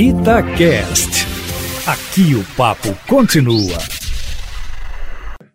Itacast. Aqui o papo continua.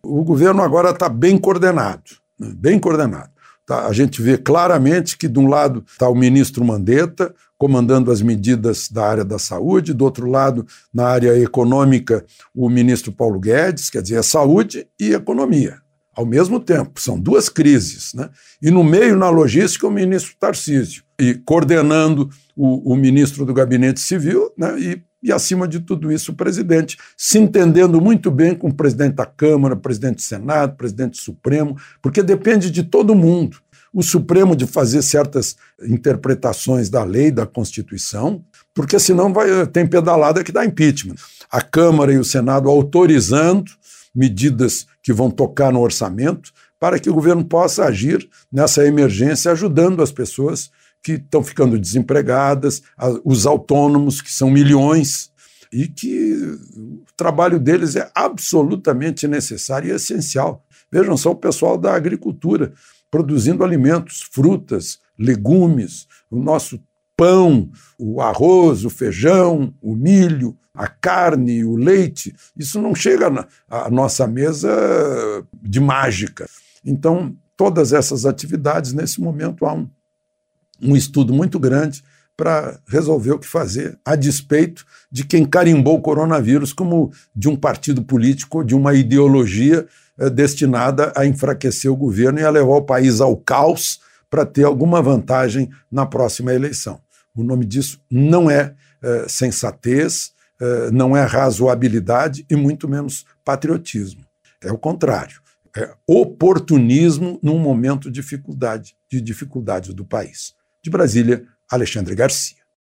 O governo agora está bem coordenado, né? bem coordenado. Tá? A gente vê claramente que, de um lado, está o ministro Mandetta, comandando as medidas da área da saúde, do outro lado, na área econômica, o ministro Paulo Guedes, quer dizer, é saúde e economia ao mesmo tempo. São duas crises. Né? E no meio, na logística, o ministro Tarcísio, e coordenando o, o ministro do Gabinete Civil, né? e, e, acima de tudo isso, o presidente, se entendendo muito bem com o presidente da Câmara, presidente do Senado, presidente Supremo, porque depende de todo mundo. O Supremo de fazer certas interpretações da lei, da Constituição, porque senão vai, tem pedalada que dá impeachment. A Câmara e o Senado autorizando medidas que vão tocar no orçamento, para que o governo possa agir nessa emergência, ajudando as pessoas que estão ficando desempregadas, os autônomos, que são milhões, e que o trabalho deles é absolutamente necessário e essencial. Vejam só o pessoal da agricultura produzindo alimentos, frutas, legumes, o nosso pão, o arroz, o feijão, o milho, a carne, o leite, isso não chega à nossa mesa de mágica. Então, todas essas atividades, nesse momento, há um, um estudo muito grande para resolver o que fazer, a despeito de quem carimbou o coronavírus como de um partido político, de uma ideologia é, destinada a enfraquecer o governo e a levar o país ao caos para ter alguma vantagem na próxima eleição. O nome disso não é, é sensatez, é, não é razoabilidade e muito menos patriotismo. É o contrário. É oportunismo num momento de dificuldade, de dificuldades do país. De Brasília, Alexandre Garcia.